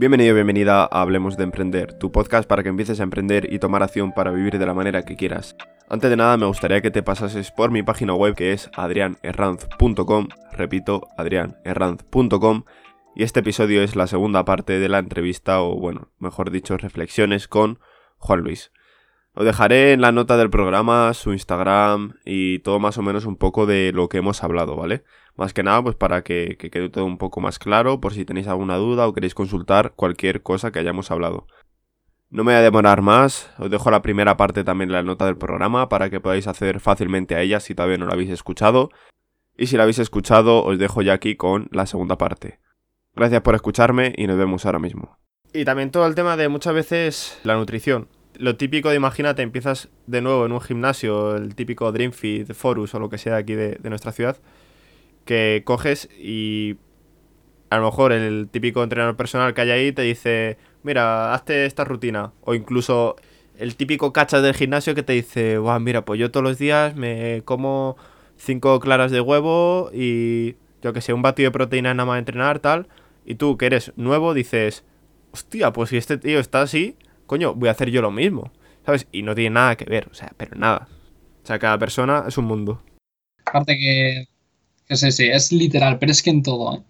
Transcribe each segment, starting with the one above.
Bienvenido, bienvenida a Hablemos de Emprender, tu podcast para que empieces a emprender y tomar acción para vivir de la manera que quieras. Antes de nada, me gustaría que te pasases por mi página web que es adrianerranz.com, repito, adrianerranz.com, y este episodio es la segunda parte de la entrevista, o bueno, mejor dicho, reflexiones con Juan Luis. Os dejaré en la nota del programa su Instagram y todo más o menos un poco de lo que hemos hablado, ¿vale? Más que nada, pues para que, quede todo un poco más claro, por si tenéis alguna duda o queréis consultar cualquier cosa que hayamos hablado. No me voy a demorar más, os dejo la primera parte también en la nota del programa para que podáis acceder fácilmente a ella si todavía no la habéis escuchado. Y si la habéis escuchado, os dejo ya aquí con la segunda parte. Gracias por escucharme y nos vemos ahora mismo. Y también todo el tema de muchas veces la nutrición. Lo típico de imagínate, empiezas de nuevo en un gimnasio, el típico Dreamfit, Forus o lo que sea aquí de nuestra ciudad que coges y a lo mejor el típico entrenador personal que hay ahí te dice, mira, hazte esta rutina. O incluso el típico cachas del gimnasio que te dice, Buah, mira, pues yo todos los días me como cinco claras de huevo y yo que sé, un batido de proteína nada más de entrenar, tal. Y tú, que eres nuevo, dices, hostia, pues si este tío está así, coño, voy a hacer yo lo mismo. ¿Sabes? Y no tiene nada que ver, o sea, pero nada. O sea, cada persona es un mundo. Aparte que Sí, sí, es literal, pero es que en todo. ¿eh?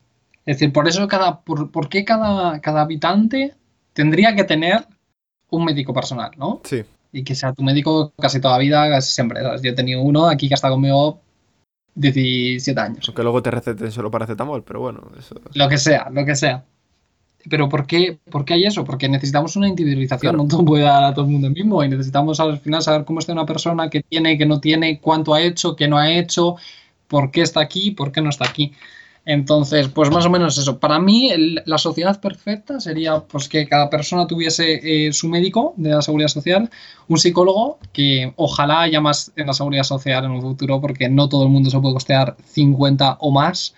Es decir, por eso cada, por, qué cada, cada habitante tendría que tener un médico personal, ¿no? Sí. Y que sea tu médico casi toda la vida, casi siempre. Yo he tenido uno aquí que está conmigo 17 años. Aunque luego te receten solo paracetamol, pero bueno, eso... Lo que sea, lo que sea. Pero ¿por qué, ¿por qué hay eso? Porque necesitamos una individualización, no todo puede dar a todo el mundo mismo y necesitamos al final saber cómo está una persona, qué tiene, qué no tiene, cuánto ha hecho, qué no ha hecho, por qué está aquí, por qué no está aquí. Entonces, pues más o menos eso. Para mí, la sociedad perfecta sería pues que cada persona tuviese eh, su médico de la seguridad social, un psicólogo, que ojalá haya más en la seguridad social en un futuro, porque no todo el mundo se puede costear 50 o más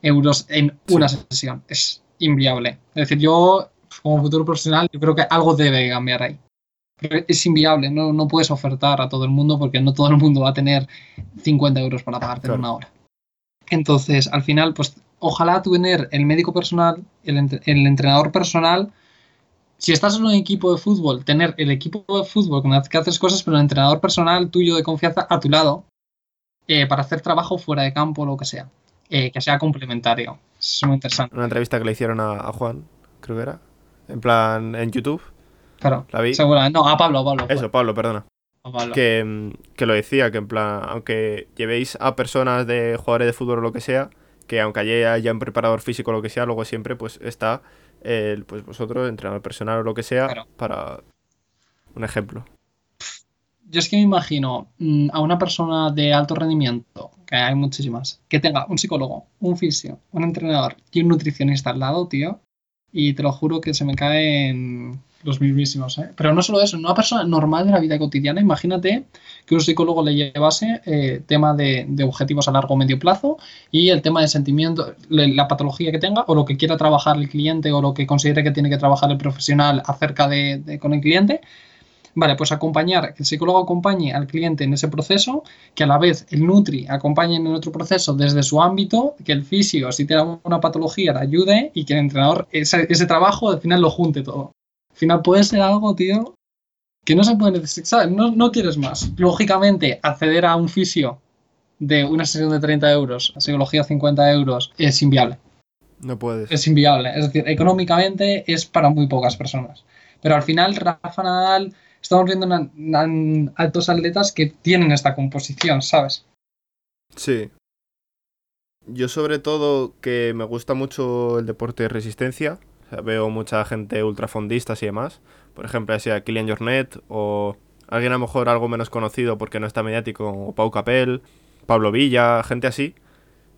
euros en una sesión. Es inviable. Es decir, yo, como futuro profesional, yo creo que algo debe cambiar ahí. es inviable, no, no, puedes ofertar a todo el mundo porque no todo el mundo va a tener 50 euros para pagarte en una hora. Entonces, al final, pues ojalá tener el médico personal, el, entrenador personal. Si estás en un equipo de fútbol, tener el equipo de fútbol con el que haces cosas, pero el entrenador personal tuyo de confianza a tu lado eh, para hacer trabajo fuera de campo o lo que sea. Eh, que sea complementario. Es muy interesante. Una entrevista que le hicieron a, Juan, creo que era. En plan, en YouTube. Claro. ¿La vi? Seguramente. No, a Pablo, a Pablo. Eso, Pablo, perdona. Que, que, lo decía, que en plan, aunque llevéis a personas de jugadores de fútbol o lo que sea, que aunque haya un preparador físico o lo que sea, luego siempre pues está el, pues vosotros, entrenador personal o lo que sea, para un ejemplo. Yo es que me imagino mm, a una persona de alto rendimiento, que hay muchísimas, que tenga un psicólogo, un fisio, un entrenador y un nutricionista al lado, tío, y te lo juro que se me caen los mismísimos. ¿eh? Pero no solo eso, una persona normal de la vida cotidiana, imagínate que un psicólogo le llevase eh, tema de, objetivos a largo o medio plazo y el tema de sentimiento, la patología que tenga o lo que quiera trabajar el cliente o lo que considere que tiene que trabajar el profesional acerca de, con el cliente. Vale, pues acompañar, que el psicólogo acompañe al cliente en ese proceso, que a la vez el Nutri acompañe en otro proceso desde su ámbito, que el fisio, si tiene una patología, le ayude y que el entrenador ese, ese trabajo al final lo junte todo. Al final puede ser algo, tío, que no se puede necesitar, No, no quieres más. Lógicamente, acceder a un fisio de una sesión de 30 euros, a psicología 50 euros, es inviable. No puedes. Es inviable. Es decir, económicamente es para muy pocas personas. Pero al final, Rafa Nadal, estamos viendo altos atletas que tienen esta composición, ¿sabes? Sí. Yo sobre todo que me gusta mucho el deporte de resistencia, veo mucha gente ultrafondistas y demás. Por ejemplo, así a Kilian Jornet o alguien a lo mejor algo menos conocido porque no está mediático, como Pau Capel, Pablo Villa, gente así.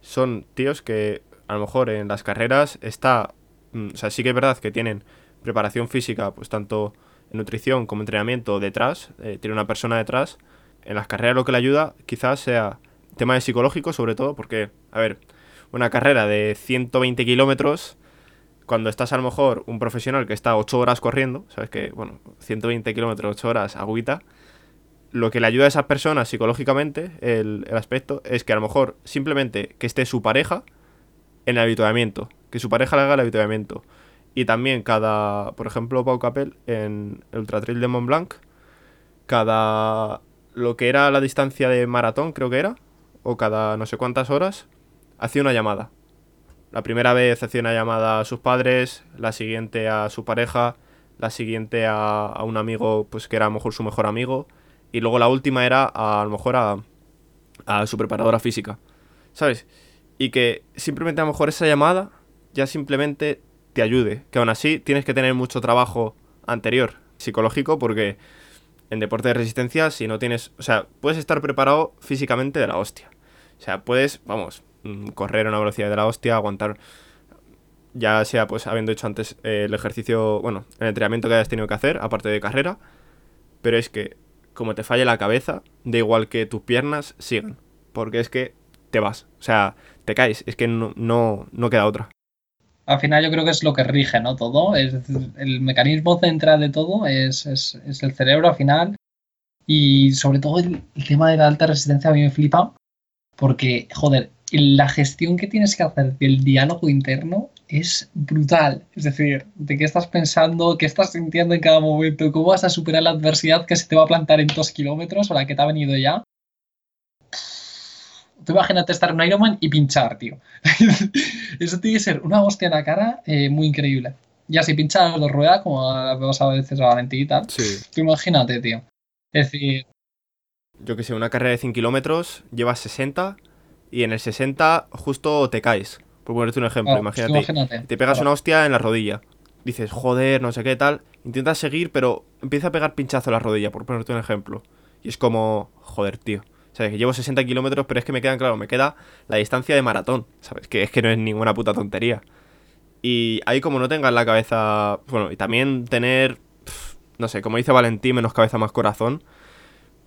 Son tíos que a lo mejor en las carreras está... Mm, o sea, sí que es verdad que tienen preparación física, pues tanto en nutrición como entrenamiento detrás, eh, tiene una persona detrás. En las carreras lo que le ayuda quizás sea tema de psicológico sobre todo porque, a ver, una carrera de 120 kilómetros cuando estás a lo mejor un profesional que está 8 horas corriendo, sabes que, bueno, 120 kilómetros, 8 horas, agüita, lo que le ayuda a esas personas psicológicamente, el, aspecto, es que a lo mejor simplemente que esté su pareja en el habituamiento, que su pareja le haga el habituamiento. Y también cada, por ejemplo, Pau Capel en el Ultra Trail de Mont Blanc, cada lo que era la distancia de maratón, creo que era, o cada no sé cuántas horas, hacía una llamada. La primera vez hacía una llamada a sus padres, la siguiente a su pareja, la siguiente a, un amigo, pues que era a lo mejor su mejor amigo, y luego la última era a, a lo mejor a, a su preparadora física, ¿sabes? Y que simplemente a lo mejor esa llamada ya simplemente te ayude, que aún así tienes que tener mucho trabajo anterior, psicológico, porque en deporte de resistencia, si no tienes, o sea, puedes estar preparado físicamente de la hostia. O sea, puedes, vamos, mm, correr a una velocidad de la hostia, aguantar, ya sea pues habiendo hecho antes eh, el ejercicio, bueno, el entrenamiento que hayas tenido que hacer, aparte de carrera, pero es que como te falle la cabeza, da igual que tus piernas sigan, porque es que te vas, o sea, te caes, es que no, no, no queda otra. Al final yo creo que es lo que rige, ¿no? Todo, es el mecanismo central de todo es, es, es el cerebro al final y sobre todo el, tema de la alta resistencia a mí me flipa porque, joder, la gestión que tienes que hacer del diálogo interno es brutal. Es decir, de qué estás pensando, qué estás sintiendo en cada momento, cómo vas a superar la adversidad que se te va a plantar en dos kilómetros o la que te ha venido ya. Tú imagínate estar en Ironman y pinchar, tío. Eso tiene que ser una hostia en la cara eh, muy increíble. Ya si pinchas dos ruedas, como vas a veces a Valentín y tal, Sí. tú imagínate, tío. Es decir, Yo que sé, una carrera de 100 kilómetros, llevas 60 y en el 60 justo te caes. Por ponerte un ejemplo, claro, imagínate. Te pegas Claro. una hostia en la rodilla. Dices, joder, no sé qué tal. Intentas seguir, pero empieza a pegar pinchazo en la rodilla, por ponerte un ejemplo. Y es como, joder, tío. ¿Sabes? Que llevo 60 kilómetros, pero es que me quedan, claro, me queda la distancia de maratón. ¿Sabes? Que es que no es ninguna puta tontería. Y ahí como no tengas la cabeza... Bueno, y también tener... No sé, como dice Valentín, menos cabeza, más corazón.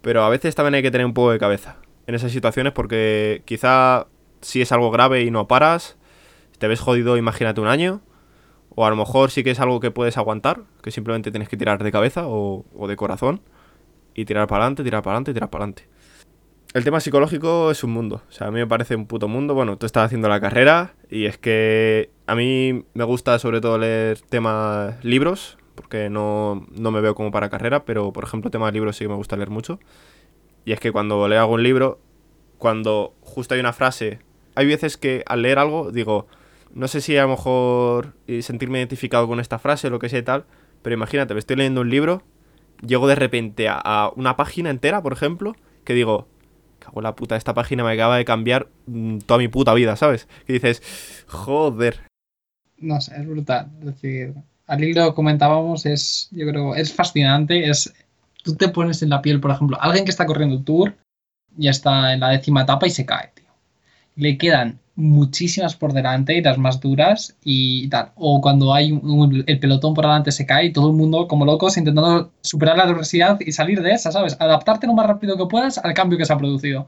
Pero a veces también hay que tener un poco de cabeza en esas situaciones porque quizá si es algo grave y no paras, te ves jodido, imagínate un año. O a lo mejor sí que es algo que puedes aguantar, que simplemente tienes que tirar de cabeza o, o de corazón. Y tirar para adelante, tirar para adelante, tirar para adelante. El tema psicológico es un mundo. O sea, a mí me parece un puto mundo. Bueno, tú estás haciendo la carrera y es que a mí me gusta sobre todo leer temas libros, porque no, no me veo como para carrera, pero por ejemplo temas libros sí que me gusta leer mucho. Y es que cuando leo algún libro, cuando justo hay una frase, hay veces que al leer algo digo, no sé si a lo mejor sentirme identificado con esta frase o lo que sea y tal, pero imagínate, me estoy leyendo un libro, llego de repente a una página entera, por ejemplo, que digo, cago la puta, esta página me acaba de cambiar mm, toda mi puta vida, ¿sabes? Que dices, joder. no sé, es brutal. Es decir, al hilo comentábamos, es, yo creo, es fascinante. Es, tú te pones en la piel, por ejemplo, alguien que está corriendo un tour, ya está en la décima etapa y se cae, tío. Le quedan muchísimas por delante y las más duras y tal. O cuando hay un- un- el pelotón por delante se cae y todo el mundo como locos intentando superar la adversidad y salir de esa, ¿sabes? Adaptarte lo más rápido que puedas al cambio que se ha producido.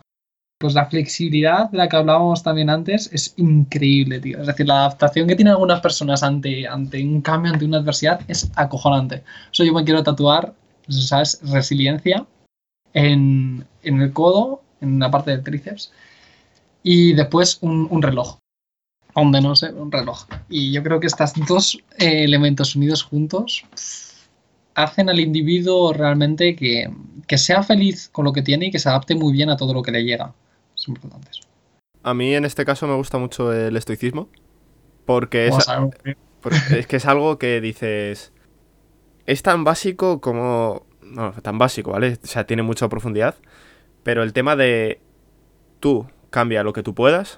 Pues la flexibilidad de la que hablábamos también antes es increíble, tío. Es decir, la adaptación que tienen algunas personas ante, ante un cambio, ante una adversidad, es acojonante. Eso yo me quiero tatuar, ¿sabes? Resiliencia en, en el codo, en la parte del tríceps. Y después un, un reloj. Donde no sé, un reloj. Y yo creo que estos dos eh, elementos unidos juntos pff, hacen al individuo realmente que, que sea feliz con lo que tiene y que se adapte muy bien a todo lo que le llega. Es importante eso. A mí en este caso me gusta mucho el estoicismo, porque es, porque es que es algo que dices, es tan básico como... No, tan básico, ¿vale? O sea, tiene mucha profundidad, pero el tema de tú cambia lo que tú puedas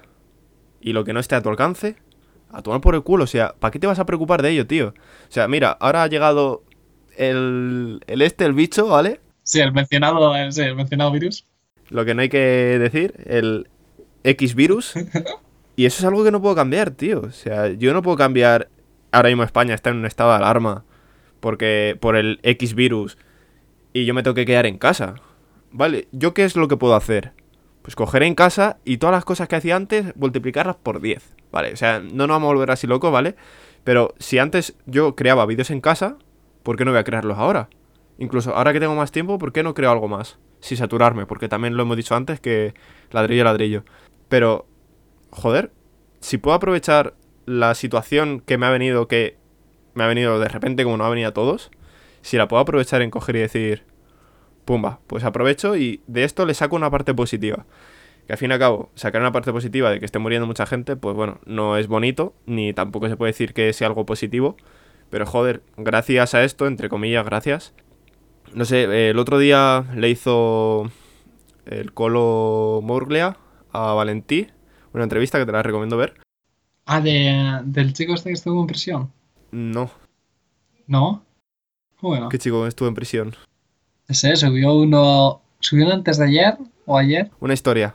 y lo que no esté a tu alcance, a tomar por el culo, o sea, ¿para qué te vas a preocupar de ello, tío? O sea, mira, ahora ha llegado el, el este, el bicho, ¿vale? Sí, el mencionado, eh, sí, el mencionado virus. Lo que no hay que decir, el X virus. Y eso es algo que no puedo cambiar, tío. O sea, yo no puedo cambiar. Ahora mismo España está en un estado de alarma porque por el X virus y yo me tengo que quedar en casa. Vale, ¿yo qué es lo que puedo hacer? Pues coger en casa y todas las cosas que hacía antes multiplicarlas por 10. Vale, o sea, no nos vamos a volver así locos, ¿vale? Pero si antes yo creaba vídeos en casa, ¿por qué no voy a crearlos ahora? Incluso ahora que tengo más tiempo, ¿por qué no creo algo más? Sin saturarme, porque también lo hemos dicho antes que ladrillo ladrillo. Pero, joder, si puedo aprovechar la situación que me ha venido, que me ha venido de repente, como no ha venido a todos, si la puedo aprovechar en coger y decir, pumba, pues aprovecho y de esto le saco una parte positiva. Que al fin y al cabo, sacar una parte positiva de que esté muriendo mucha gente, pues bueno, no es bonito, ni tampoco se puede decir que sea algo positivo. Pero joder, gracias a esto, entre comillas, gracias. No sé, eh, el otro día le hizo el Colo Morglea a Valentí, una entrevista que te la recomiendo ver. Ah, de, del chico este que estuvo en prisión. No. ¿No? Bueno. ¿Qué chico estuvo en prisión? Ese subió uno. ¿Subió uno antes de ayer o ayer? Una historia.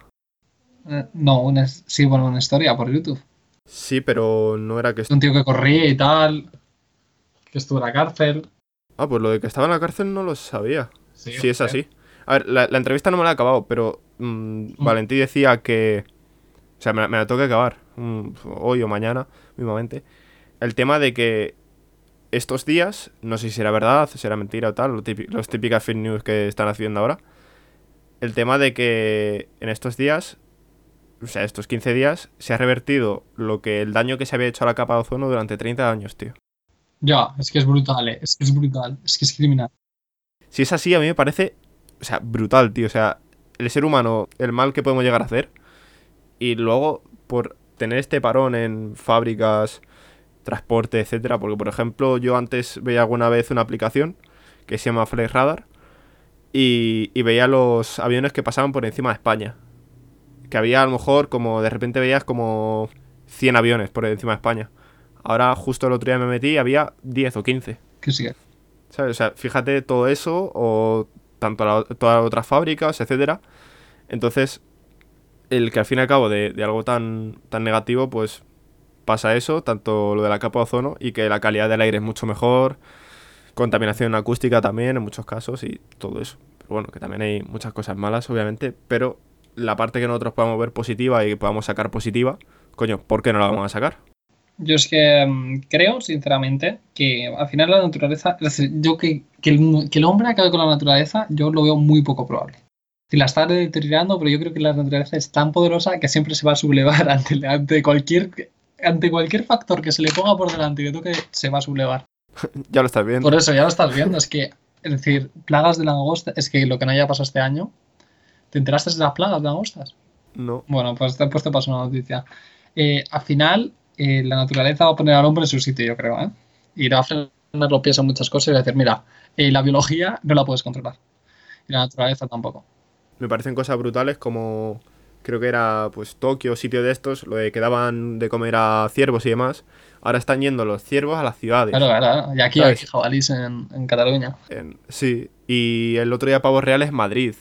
Eh, no, una, sí, bueno, una historia por YouTube. Sí, pero no era que... Un tío que corría y tal, que estuvo en la cárcel. Ah, pues lo de que estaba en la cárcel no lo sabía. Sí, Sí, es así. A ver, la, la entrevista no me la he acabado, pero mm, Valentí decía que... O sea, me, la- me la tengo que acabar. mm, hoy o mañana, mismamente. El tema de que estos días, no sé si será verdad, será mentira o tal, lo típi- los típicas fake news que están haciendo ahora. El tema de que en estos días, o sea, estos 15 días, se ha revertido lo que el daño que se había hecho a la capa de ozono durante 30 años, tío. Ya, es que es brutal, eh, es que es brutal, es que es criminal. Si es así, a mí me parece, o sea, brutal, tío. O sea, el ser humano, el mal que podemos llegar a hacer. Y luego, por tener este parón en fábricas, transporte, etcétera. Porque, por ejemplo, yo antes veía alguna vez una aplicación que se llama Flight Radar. Y, y veía los aviones que pasaban por encima de España. Que había a lo mejor como de repente veías como 100 aviones por encima de España. Ahora, justo el otro día me metí y había 10 o 15. Que sí, ¿Sabes? O sea, fíjate todo eso o tanto la- todas las otras fábricas, etcétera. Entonces, el que al fin y al cabo de, de algo tan, tan negativo, pues pasa eso, tanto lo de la capa de ozono y que la calidad del aire es mucho mejor, contaminación acústica también en muchos casos y todo eso. Pero bueno, que también hay muchas cosas malas, obviamente, pero la parte que nosotros podamos ver positiva y que podamos sacar positiva, coño, ¿por qué no la vamos a sacar? Yo es que mm, creo, sinceramente, que al final la naturaleza, es decir, yo que, que, el, hombre acabe con la naturaleza, yo lo veo muy poco probable. Si la está deteriorando, pero yo creo que la naturaleza es tan poderosa que siempre se va a sublevar ante, ante cualquier ante cualquier factor que se le ponga por delante y que toque, se va a sublevar. Ya lo estás viendo. Por eso ya lo estás viendo, es que, es decir, plagas de langosta, es que lo que no haya pasado este año, ¿te enteraste de las plagas de langostas? No. Bueno, pues te paso una noticia. Eh, al final, eh, la naturaleza va a poner al hombre en su sitio, yo creo, ¿eh? Y va a frenar los pies a muchas cosas y va a decir, mira, eh, la biología no la puedes controlar. Y la naturaleza tampoco. me parecen cosas brutales como creo que era pues Tokio, sitio de estos, lo de que daban de comer a ciervos y demás. Ahora están yendo los ciervos a las ciudades. Claro, claro. Y aquí ¿Sabes? hay jabalís en, en Cataluña. En- sí, y el otro día pavos reales Madrid.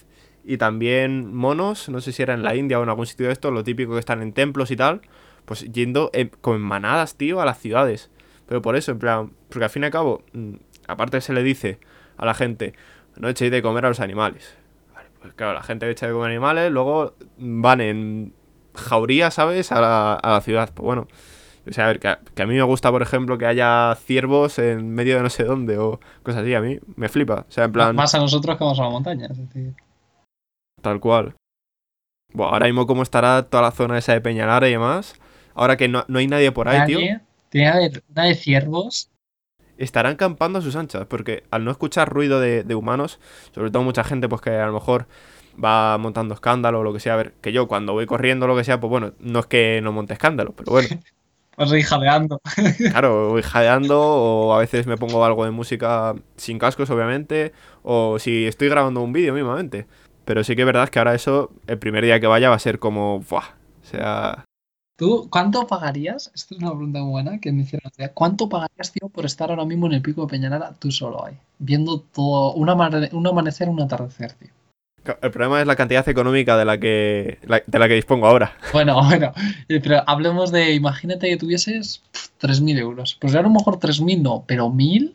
Y también monos, no sé si era en la India o en algún sitio de estos, lo típico que están en templos y tal, pues yendo en- como en manadas, tío, a las ciudades. Pero por eso, en plan, porque al fin y al cabo, mm, aparte se le dice a la gente, no echéis de comer a los animales. Pues claro, la gente echa de comer animales, luego van en jauría, ¿sabes? A la, a la ciudad. Pues bueno, o sea, a ver, que a, que a mí me gusta, por ejemplo, que haya ciervos en medio de no sé dónde o cosas así, a mí me flipa. O sea, en plan, Más a nosotros que vamos a la montaña. Tal cual. Bueno, ahora mismo cómo estará toda la zona esa de Peñalara y demás. Ahora que no, no hay nadie por ahí, tío. nadie, tiene que haber una de ciervos. Estarán campando a sus anchas, porque al no escuchar ruido de, de humanos, sobre todo mucha gente pues que a lo mejor va montando escándalo o lo que sea, a ver, que yo cuando voy corriendo o lo que sea, pues bueno, no es que no monte escándalo, pero bueno, Pues ir jaleando. claro, voy jadeando o a veces me pongo algo de música sin cascos, obviamente, o si estoy grabando un vídeo mismamente. Pero sí que es verdad que ahora eso, el primer día que vaya va a ser como, ¡buah! O sea, ¿Tú cuánto pagarías? Esta es una pregunta muy buena que me hicieron. ¿Cuánto pagarías, tío, por estar ahora mismo en el pico de Peñalara tú solo ahí? Viendo todo, un, amanecer, un atardecer, tío. el problema es la cantidad económica de la que, de la que dispongo ahora. Bueno, bueno, pero hablemos de, imagínate que tuvieses pf, 3.000 euros. Pues a lo mejor 3.000 no, pero 1.000,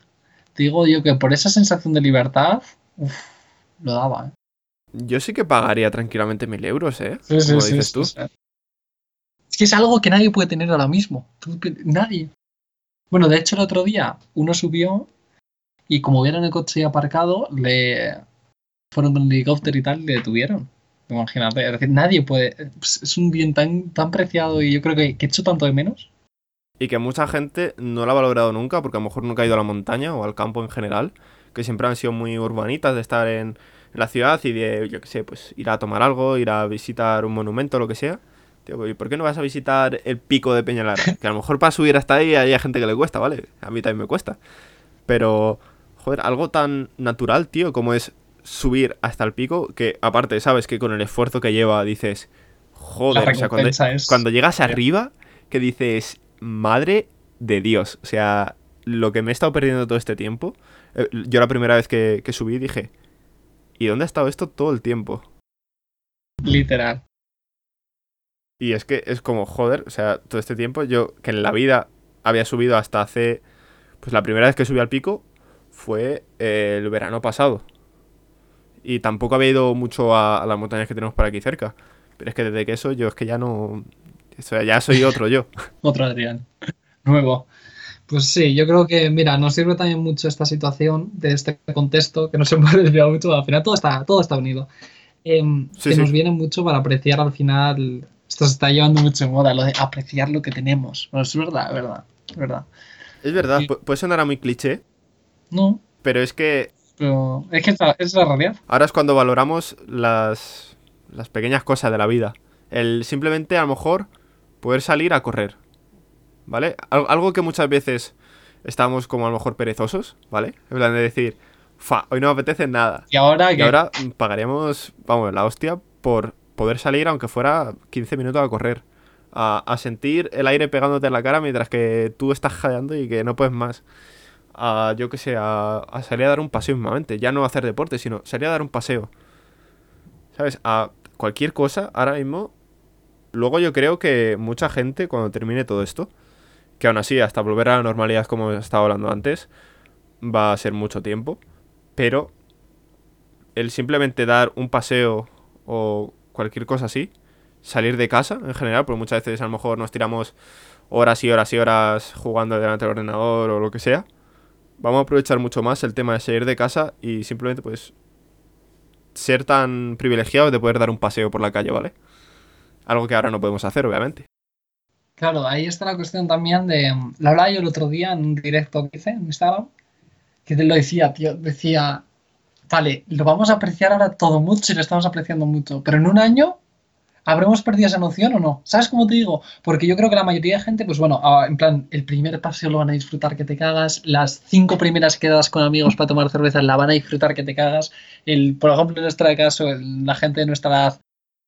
te digo yo que por esa sensación de libertad, uf, lo daba, ¿eh? Yo sí que pagaría tranquilamente mil euros, ¿eh? Sí, sí, Como sí, dices sí, tú. Es que es algo que nadie puede tener ahora mismo. Nadie. Bueno, de hecho, el otro día uno subió y como vieron el coche aparcado, le fueron con el helicóptero y tal, le detuvieron. Imagínate, es nadie puede. Es un bien tan, tan preciado y yo creo que, que he hecho tanto de menos. y que mucha gente no la ha valorado nunca porque a lo mejor nunca ha ido a la montaña o al campo en general, que siempre han sido muy urbanitas de estar en, la ciudad y de, yo qué sé, pues ir a tomar algo, ir a visitar un monumento, lo que sea. Tío, ¿y por qué no vas a visitar el pico de Peñalara? Que a lo mejor para subir hasta ahí hay gente que le cuesta, ¿vale? A mí también me cuesta. Pero, joder, algo tan natural, tío, como es subir hasta el pico, que aparte, sabes que con el esfuerzo que lleva dices, joder, o sea, cuando, cuando llegas arriba, que dices, madre de Dios, o sea, lo que me he estado perdiendo todo este tiempo, eh, yo la primera vez que, que subí dije, ¿y dónde ha estado esto todo el tiempo? Literal. Y es que es como, joder, o sea, todo este tiempo yo, que en la vida había subido hasta hace, pues la primera vez que subí al pico fue eh, el verano pasado. Y tampoco había ido mucho a, las montañas que tenemos por aquí cerca. Pero es que desde que eso yo es que ya no... O sea, ya soy otro yo. otro Adrián. Nuevo. Pues sí, yo creo que, mira, nos sirve también mucho esta situación de este contexto, que no se puede desviar mucho, al final todo está, todo está unido. Em, que nos viene mucho para apreciar al final, esto se está llevando mucho en moda, lo de apreciar lo que tenemos. Bueno, es verdad, es verdad, es verdad. Es verdad, puede sonar muy cliché. No. Pero es que... Pero es que es la, es la realidad. Ahora es cuando valoramos las, las pequeñas cosas de la vida. El simplemente a lo mejor poder salir a correr ¿vale? algo que muchas veces estamos como a lo mejor perezosos, ¿vale? En plan de decir, fa, hoy no me apetece nada. Y ahora y ahora pagaremos, vamos, la hostia por poder salir aunque fuera 15 minutos a correr. A, sentir el aire pegándote en la cara mientras que tú estás jadeando y que no puedes más. A, yo que sé, a, a salir a dar un paseo mismamente. Ya no a hacer deporte, sino salir a dar un paseo. ¿Sabes? A cualquier cosa, ahora mismo. Luego yo creo que mucha gente, cuando termine todo esto, que aún así, hasta volver a la normalidad como estaba hablando antes, va a ser mucho tiempo. Pero el simplemente dar un paseo o cualquier cosa así, salir de casa en general, porque muchas veces a lo mejor nos tiramos horas y horas y horas jugando delante del ordenador o lo que sea. Vamos a aprovechar mucho más el tema de salir de casa y simplemente pues ser tan privilegiados de poder dar un paseo por la calle, ¿vale? Algo que ahora no podemos hacer, obviamente. Claro, ahí está la cuestión también de. La hablaba yo el otro día en un directo que hice en Instagram, que te lo decía, tío. Decía, vale, lo vamos a apreciar ahora todo mucho y lo estamos apreciando mucho, pero en un año ¿Habremos perdido esa noción o no? ¿Sabes cómo te digo? Porque yo creo que la mayoría de gente, pues bueno, ah, en plan, el primer paseo lo van a disfrutar que te cagas, las cinco primeras quedadas con amigos para tomar cerveza la van a disfrutar que te cagas, el, por ejemplo, en nuestro caso, la gente de nuestra edad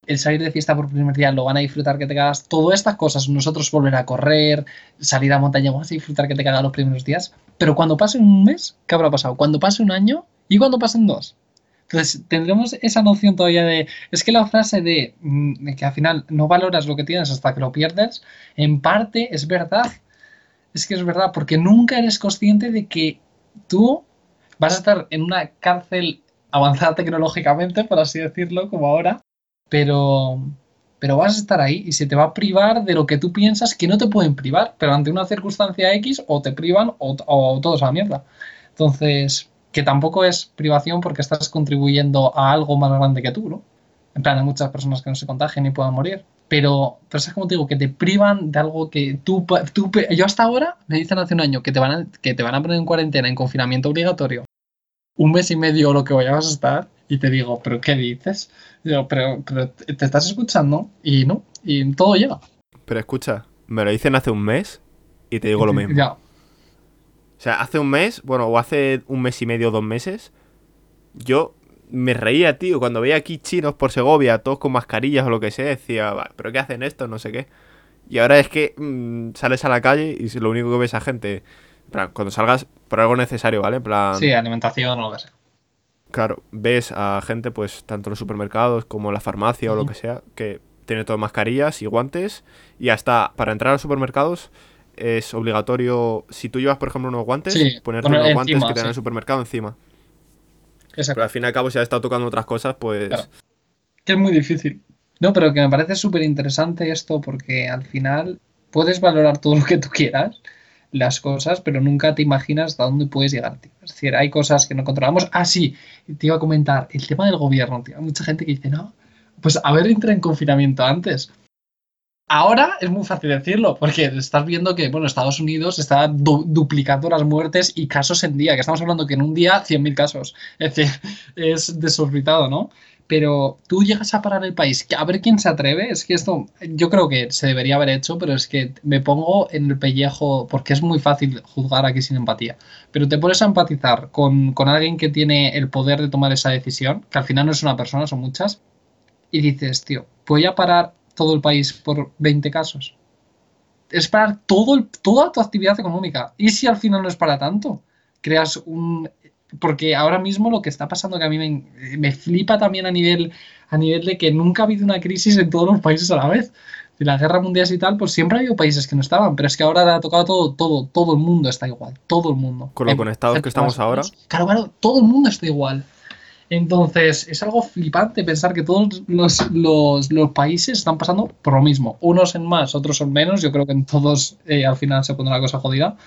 el salir de fiesta por primer día lo van a disfrutar que te cagas. Todas estas cosas, nosotros volver a correr, salir a montaña, vamos a disfrutar que te cagas los primeros días. Pero cuando pase un mes, ¿qué habrá pasado? Cuando pase un año y cuando pasen dos. Entonces tendremos esa noción todavía de. Es que la frase de, mm, de que al final no valoras lo que tienes hasta que lo pierdes, en parte es verdad. Es que es verdad, porque nunca eres consciente de que tú vas a estar en una cárcel avanzada tecnológicamente, por así decirlo, como ahora, pero, pero vas a estar ahí y se te va a privar de lo que tú piensas que no te pueden privar, pero ante una circunstancia X o te privan o, o todos a la mierda. Entonces, que tampoco es privación porque estás contribuyendo a algo más grande que tú, ¿no? En plan, hay muchas personas que no se contagian y puedan morir. Pero, pero es como te digo, que te privan de algo que tú, tú... Yo hasta ahora me dicen hace un año que te, van a, que te van a poner en cuarentena, en confinamiento obligatorio, un mes y medio o lo que vayas a estar, y te digo, ¿pero qué dices? Yo, pero, pero te estás escuchando y no, y todo llega. Pero escucha, me lo dicen hace un mes y te digo lo mismo. Ya. O sea, hace un mes, bueno, o hace un mes y medio, dos meses, yo me reía, tío, cuando veía aquí chinos por Segovia, todos con mascarillas o lo que sea, decía, ¿pero qué hacen esto? No sé qué. Y ahora es que mm, sales a la calle y lo único que ves a gente, cuando salgas por algo necesario, ¿vale? plan... Sí, alimentación o lo que sea. Claro, ves a gente, pues, tanto en los supermercados como en la farmacia o lo que sea, que tiene todo mascarillas y guantes. Y hasta para entrar a los supermercados es obligatorio, si tú llevas, por ejemplo, unos guantes, ponerte unos guantes que te dan el supermercado encima. Exacto. Pero al fin y al cabo, si has estado tocando otras cosas, pues. Que es muy difícil. No, pero que me parece súper interesante esto porque al final puedes valorar todo lo que tú quieras las cosas, pero nunca te imaginas hasta dónde puedes llegar, tío. Es decir, hay cosas que no controlamos. Ah, sí, te iba a comentar, el tema del gobierno, tío. Hay mucha gente que dice, no, pues haber entrado en confinamiento antes. Ahora es muy fácil decirlo, porque estás viendo que, bueno, Estados Unidos está duplicando las muertes y casos en día, que estamos hablando que en un día 100.000 casos. Es decir, es desorbitado, ¿no? Pero tú llegas a parar el país, a ver quién se atreve, es que esto yo creo que se debería haber hecho, pero es que me pongo en el pellejo, porque es muy fácil juzgar aquí sin empatía, pero te pones a empatizar con, con alguien que tiene el poder de tomar esa decisión, que al final no es una persona, son muchas, y dices, tío, voy a parar todo el país por 20 casos. Es para todo toda tu actividad económica. ¿Y si al final no es para tanto? Creas un... Porque ahora mismo lo que está pasando que a mí me, flipa también a nivel, a nivel de que nunca ha habido una crisis en todos los países a la vez. De la guerra mundial y tal, pues siempre ha habido países que no estaban, pero es que ahora ha tocado todo, todo, todo el mundo está igual, todo el mundo. Con lo conectados que estamos ahora. Claro, claro, todo el mundo está igual. Entonces, es algo flipante pensar que todos los, países están pasando por lo mismo. Unos en más, otros en menos. Yo creo que en todos eh, al final se pone la cosa jodida,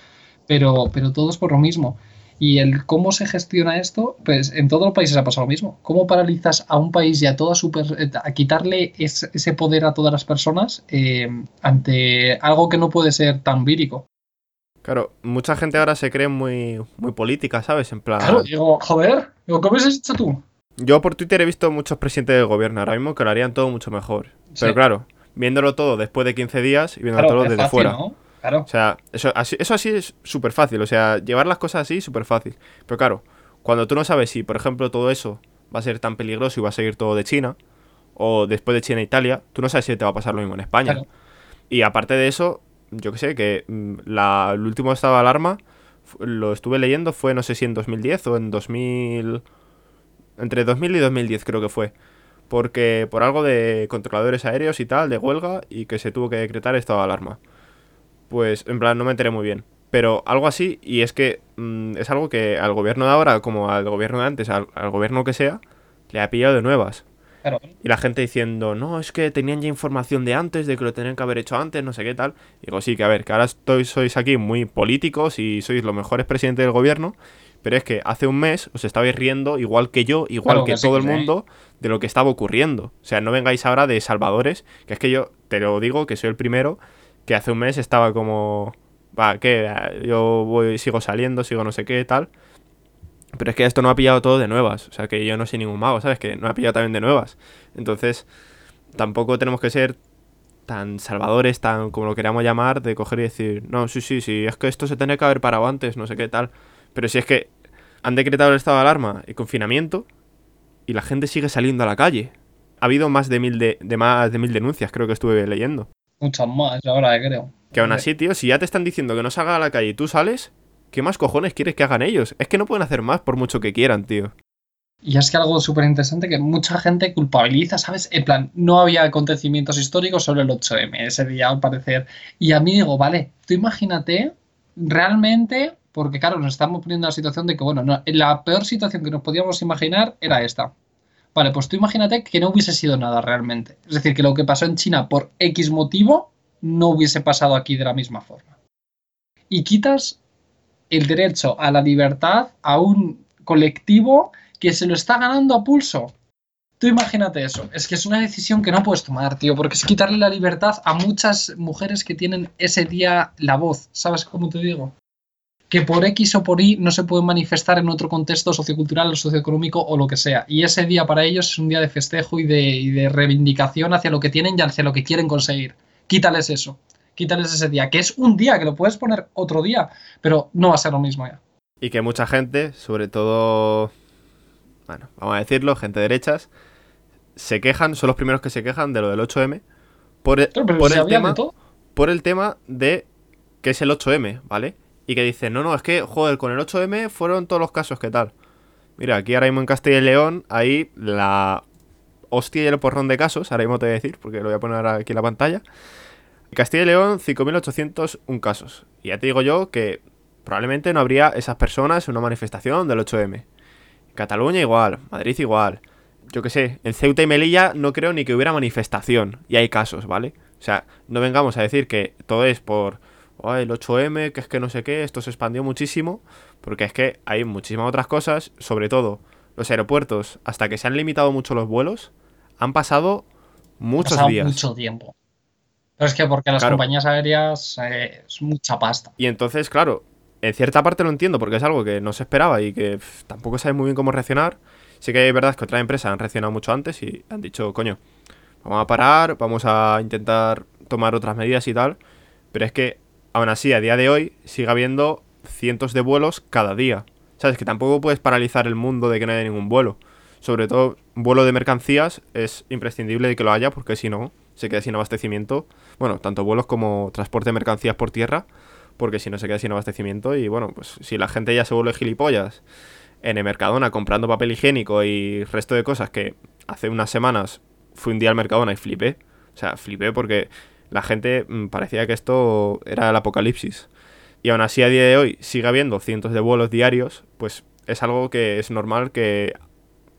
pero, pero todos por lo mismo. Y el cómo se gestiona esto, pues en todos los países ha pasado lo mismo. ¿Cómo paralizas a un país y a toda super, eh, a quitarle ese, poder a todas las personas eh, ante algo que no puede ser tan vírico? Claro, mucha gente ahora se cree muy, muy política, ¿sabes? En plan. Claro, digo, joder, digo, ¿cómo has hecho tú? Yo por Twitter he visto muchos presidentes del gobierno ahora mismo que lo harían todo mucho mejor. Pero claro, viéndolo todo después de 15 días y viéndolo todo desde fuera. Claro. O sea, eso así, eso así es súper fácil. O sea, llevar las cosas así es súper fácil. Pero claro, cuando tú no sabes si, por ejemplo, todo eso va a ser tan peligroso y va a seguir todo de China, o después de China e Italia, tú no sabes si te va a pasar lo mismo en España. Y aparte de eso, yo que sé, que mm, la, el último estado de alarma, lo estuve leyendo, fue no sé si en 2010 o en 2000... Entre 2000 y 2010 creo que fue. Porque por algo de controladores aéreos y tal, de huelga, y que se tuvo que decretar estado de alarma. Pues en plan, no me enteré muy bien. Pero algo así, y es que mm, es algo que al gobierno de ahora, como al gobierno de antes, al gobierno que sea, le ha pillado de nuevas. Y la gente diciendo, no, es que tenían ya información de antes, de que lo tenían que haber hecho antes, no sé qué tal. digo, sí, que a ver, que ahora estoy, sois aquí muy políticos y sois los mejores presidentes del gobierno, pero es que hace un mes os estabais riendo, igual que yo, igual que, todo el mundo, de lo que estaba ocurriendo. O sea, no vengáis ahora de salvadores, que es que yo te lo digo, que soy el primero, que hace un mes estaba como, va, que yo voy, sigo saliendo, sigo no sé qué tal. Pero es que esto no ha pillado todo de nuevas. O sea, que yo no soy ningún mago, ¿sabes? Que no ha pillado también de nuevas. Entonces, tampoco tenemos que ser tan salvadores, tan como lo queramos llamar, de coger y decir, no, sí, sí, sí, es que esto se tiene que haber parado antes, no sé qué tal. Pero si es que han decretado el estado de alarma y confinamiento y la gente sigue saliendo a la calle. Ha habido más de mil, de, más de mil denuncias, creo que estuve leyendo. Muchas más, ahora creo. Que aún así, tío, si ya te están diciendo que no salga a la calle y tú sales, ¿Qué más cojones quieres que hagan ellos? Es que no pueden hacer más por mucho que quieran, tío. Y es que algo súper interesante que mucha gente culpabiliza, ¿sabes? En plan, no había acontecimientos históricos sobre el 8M ese día, al parecer. Y a mí digo, vale, tú imagínate realmente, porque claro, nos estamos poniendo en la situación de que, bueno, la peor situación que nos podíamos imaginar era esta. Vale, pues tú imagínate que no hubiese sido nada realmente. Es decir, que lo que pasó en China por X motivo no hubiese pasado aquí de la misma forma. Y quitas el derecho a la libertad a un colectivo que se lo está ganando a pulso. Tú imagínate eso. Es que es una decisión que no puedes tomar, tío, porque es quitarle la libertad a muchas mujeres que tienen ese día la voz. ¿Sabes cómo te digo? Que por X o por Y no se pueden manifestar en otro contexto sociocultural o socioeconómico o lo que sea. Y ese día para ellos es un día de festejo y de, reivindicación hacia lo que tienen y hacia lo que quieren conseguir. Quítales eso quítales ese día, que es un día, que lo puedes poner otro día, pero no va a ser lo mismo ya. Y que mucha gente, sobre todo, bueno, vamos a decirlo, gente derechas, se quejan, son los primeros que se quejan de lo del 8M por, el, por el tema, por el tema de que es el 8M, ¿vale? Y que dicen, no, no, es que, joder, con el 8M fueron todos los casos, ¿qué tal? Mira, aquí ahora mismo en Castilla y León, hay la hostia y el porrón de casos, ahora mismo te voy a decir, porque lo voy a poner aquí en la pantalla. Castilla y León, 5.801 casos. Y ya te digo yo que probablemente no habría esas personas en una manifestación del 8M. Cataluña igual, Madrid igual. Yo qué sé, en Ceuta y Melilla no creo ni que hubiera manifestación. Y hay casos, ¿vale? O sea, no vengamos a decir que todo es por el 8M, que es que no sé qué, esto se expandió muchísimo. Porque es que hay muchísimas otras cosas, sobre todo los aeropuertos, hasta que se han limitado mucho los vuelos, han pasado muchos días. Mucho tiempo Pero es que porque las Claro. compañías aéreas eh, es mucha pasta. Y entonces, claro, en cierta parte lo entiendo porque es algo que no se esperaba y que pff, tampoco sabes muy bien cómo reaccionar. Sí que es verdad que otras empresas han reaccionado mucho antes y han dicho, coño, vamos a parar, vamos a intentar tomar otras medidas y tal. Pero es que, aún así, a día de hoy sigue habiendo cientos de vuelos cada día. ¿Sabes? Que tampoco puedes paralizar el mundo de que no haya ningún vuelo. Sobre todo, vuelo de mercancías es imprescindible de que lo haya porque si no, se queda sin abastecimiento. Bueno, tanto vuelos como transporte de mercancías por tierra porque si no se queda sin abastecimiento y bueno, pues si la gente ya se vuelve gilipollas en el Mercadona comprando papel higiénico y resto de cosas que hace unas semanas fui un día al Mercadona y flipé, o sea, flipé porque la gente mm, parecía que esto era el apocalipsis. Y aún así a día de hoy sigue habiendo cientos de vuelos diarios, pues es algo que es normal que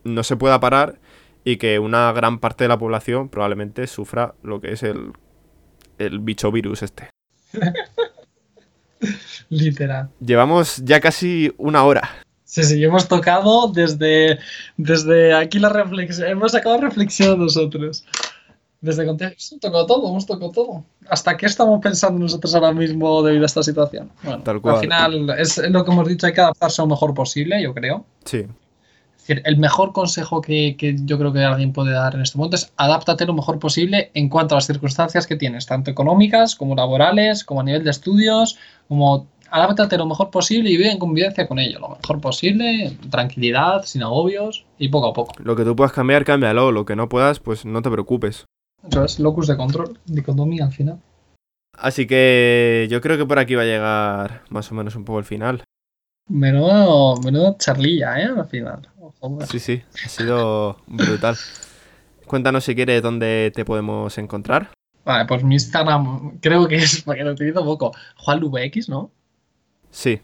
no se pueda parar y que una gran parte de la población probablemente sufra lo que es el, el bicho virus este. Literal. Llevamos ya casi una hora. Sí, sí, hemos tocado desde, desde aquí la reflexión. Hemos sacado reflexión nosotros. Desde contexto, hemos tocado todo, hemos tocado todo. ¿Hasta qué estamos pensando nosotros ahora mismo debido a esta situación? Bueno, Tal cual. al final es lo que hemos dicho, hay que adaptarse lo mejor posible, yo creo. Sí, decir, el mejor consejo que, que yo creo que alguien puede dar en este momento es adáptate lo mejor posible en cuanto a las circunstancias que tienes, tanto económicas como laborales, como a nivel de estudios, como adáptate lo mejor posible y vive en convivencia con ello, lo mejor posible, tranquilidad, sin agobios y poco a poco. lo que tú puedas cambiar, cámbialo. Lo que no puedas, pues no te preocupes. Eso es locus de control, dicotomía al final. Así que yo creo que por aquí va a llegar más o menos un poco el final. Menudo, menudo charlilla, ¿eh? Al final. Sí, sí, ha sido brutal. Cuéntanos si quieres dónde te podemos encontrar. Vale, pues mi Instagram creo que es, porque lo utilizo poco, JuanLVX, ¿no? Sí,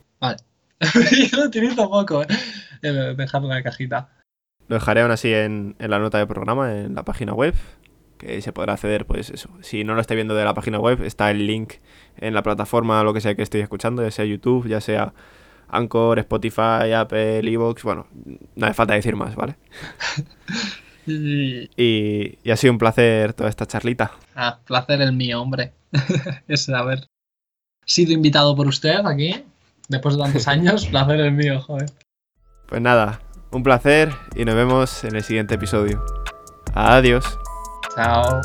Yo lo utilizo poco, ¿eh? Dejarlo en la cajita. lo dejaré aún así en, en la nota de programa, en la página web, que se podrá acceder, pues eso. Si no lo estáis viendo de la página web, está el link en la plataforma, lo que sea que estéis escuchando, ya sea YouTube, ya sea Anchor, Spotify, Apple, Evox, bueno, no hace falta decir más, ¿vale? Y... Y, y ha sido un placer toda esta charlita. Ah, placer el mío, hombre. es haber sido invitado por usted aquí, después de tantos años, placer el mío, joder. Pues nada, un placer y nos vemos en el siguiente episodio. Adiós. Chao.